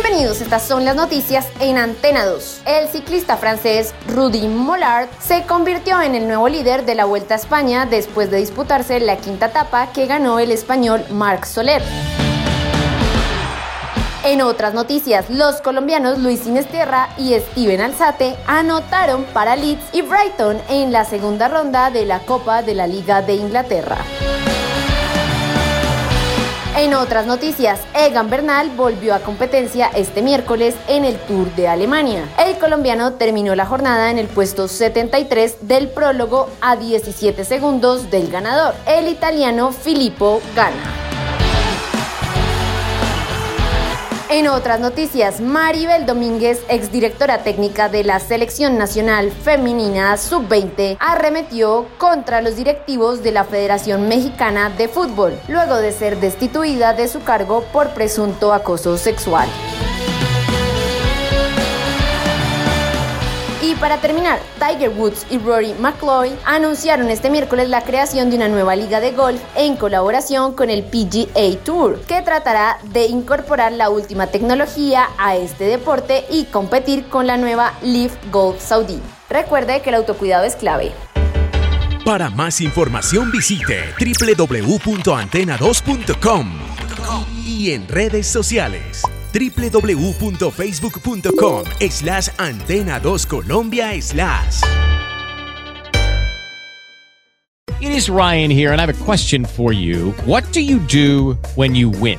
Bienvenidos, estas son las noticias en Antena 2. El ciclista francés Rudy Mollard se convirtió en el nuevo líder de la Vuelta a España después de disputarse la quinta etapa que ganó el español Marc Soler. En otras noticias, los colombianos Luis Inesterra y Steven Alzate anotaron para Leeds y Brighton en la segunda ronda de la Copa de la Liga de Inglaterra. En otras noticias, Egan Bernal volvió a competencia este miércoles en el Tour de Alemania. El colombiano terminó la jornada en el puesto 73 del prólogo a 17 segundos del ganador, el italiano Filippo Ganna. En otras noticias, Maribel Domínguez, exdirectora técnica de la Selección Nacional Femenina Sub-20, arremetió contra los directivos de la Federación Mexicana de Fútbol, luego de ser destituida de su cargo por presunto acoso sexual. Para terminar, Tiger Woods y Rory McIlroy anunciaron este miércoles la creación de una nueva liga de golf en colaboración con el PGA Tour, que tratará de incorporar la última tecnología a este deporte y competir con la nueva Leaf Golf Saudi. Recuerde que el autocuidado es clave. Para más información visite www.antena2.com y en redes sociales www.facebook.com slash antena 2 Colombia slash. It is Ryan here, and I have a question for you. What do you do when you win?